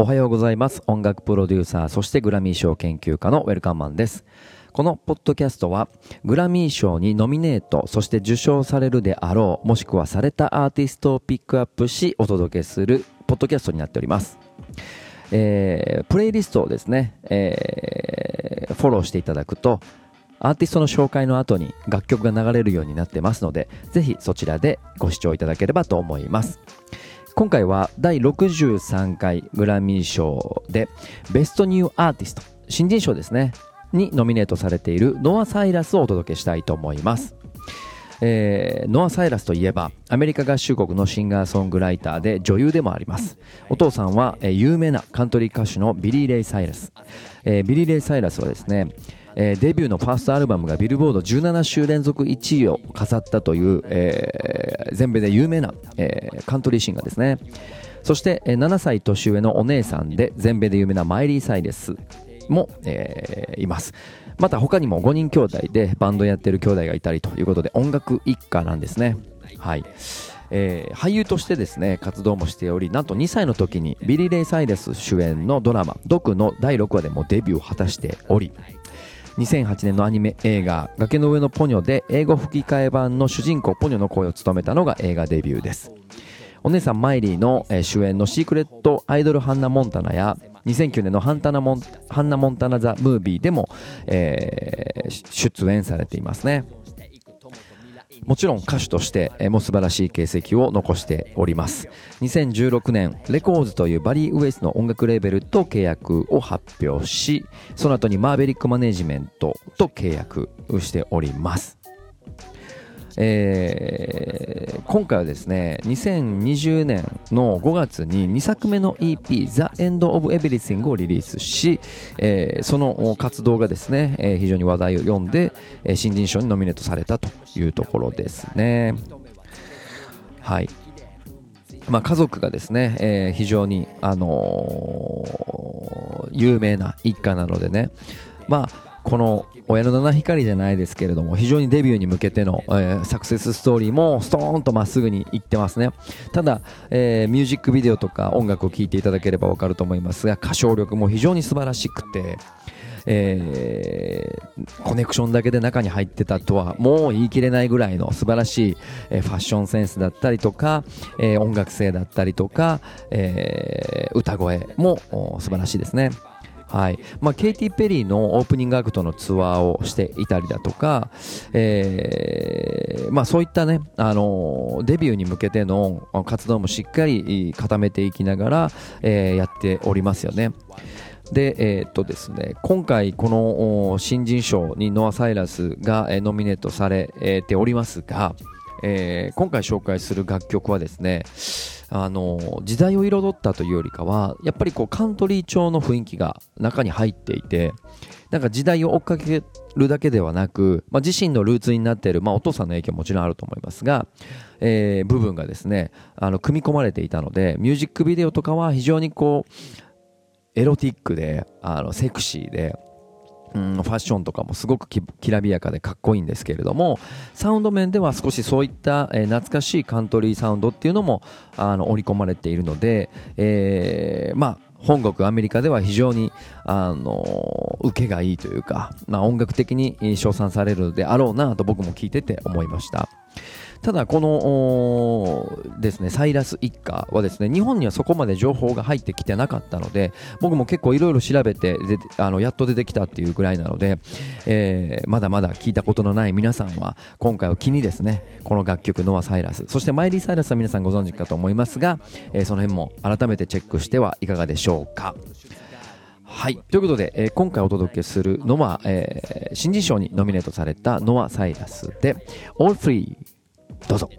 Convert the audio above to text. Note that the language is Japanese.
おはようございます。音楽プロデューサー、そしてグラミー賞研究家のウェルカムマンです。このポッドキャストは、グラミー賞にノミネート、そして受賞されるであろう、もしくはされたアーティストをピックアップし、お届けするポッドキャストになっております。えー、プレイリストをですね、えー、フォローしていただくと、アーティストの紹介の後に楽曲が流れるようになってますので、ぜひそちらでご視聴いただければと思います。今回は第63回グラミー賞で Best New Artist、新人賞ですね、にノミネートされているノア・サイラスをお届けしたいと思います。えー、ノア・サイラスといえばアメリカ合衆国のシンガーソングライターで女優でもあります。お父さんは、えー、有名なカントリー歌手のビリー・レイ・サイラス、えー、ビリー・レイ・サイラスはですねえー、デビューのファーストアルバムがビルボード17週連続1位を飾ったという、えー、全米で有名な、えー、カントリーシンガーですね。そして、えー、7歳年上のお姉さんで全米で有名なマイリー・サイレスも、えー、います。また他にも5人兄弟でバンドやってる兄弟がいたりということで音楽一家なんですね。はい。えー、俳優としてですね活動もしておりなんと2歳の時にビリー・レイ・サイレス主演のドラマ「ドク」の第6話でもデビューを果たしており2008年のアニメ映画「崖の上のポニョ」で英語吹き替え版の主人公ポニョの声を務めたのが映画デビューです。お姉さんマイリーの、主演のシークレットアイドルハンナ・モンタナや2009年のハンタナモンハンナ・モンタナ・ザ・ムービーでも、えー、出演されていますね。もちろん歌手としても素晴らしい形跡を残しております。2016年レコーズというバリー・ウエスの音楽レーベルと契約を発表しその後にマーベリックマネジメントと契約しております。えー、今回はですね2020年の5月に2作目の EP「The End of Everything」をリリースし、えー、その活動がですね、えー、非常に話題を読んで、え、新人賞にノミネートされたというところですね。はい。まあ、家族がですね、え、非常に、あの、有名な一家なのでね、まあ、この親の七光じゃないですけれども非常にデビューに向けての、えー、サクセスストーリーもストーンとまっすぐにいってますねただ、えー、ミュージックビデオとか音楽を聴いていただければ分かると思いますが歌唱力も非常に素晴らしくてえー、コネクションだけで中に入ってたとはもう言い切れないぐらいの素晴らしい、えー、ファッションセンスだったりとか、えー、音楽性だったりとか、え歌声も素晴らしいですね。はいまあ、ケイティ・ペリーのオープニングアクトのツアーをしていたりだとか、えーまあ、そういったね、あのデビューに向けての活動もしっかり固めていきながら、えー、やっておりますよね。で、えー、っとですね、今回この新人賞にノア・サイラスがノミネートされておりますが、えー、今回紹介する楽曲はですねあの時代を彩ったというよりかはやっぱりこうカントリー調の雰囲気が中に入っていてなんか時代を追っかけるだけではなく、まあ、自身のルーツになっている、まあ、お父さんの影響ももちろんあると思いますが、えー、部分がですねあの組み込まれていたのでミュージックビデオとかは非常にこうエロティックであのセクシーでうん、ファッションとかもすごくきらびやかでかっこいいんですけれどもサウンド面では少しそういった、えー、懐かしいカントリーサウンドっていうのもあの織り込まれているので、えー、まあ本国アメリカでは非常にあの受けがいいというか、まあ、音楽的に称賛されるであろうなと僕も聞いてて思いました。ただこのですねサイラス一家はですね日本にはそこまで情報が入ってきてなかったので僕も結構いろいろ調べてであのやっと出てきたっていうぐらいなので、えー、まだまだ聞いたことのない皆さんは今回を機にですねこの楽曲ノア・サイラスそしてマイリー・サイラスは皆さんご存知かと思いますが、えー、その辺も改めてチェックしてはいかがでしょうか。はい。ということで、えー、今回お届けするのは、えー、新人賞にノミネートされたノア・サイラスで All Free どうぞ。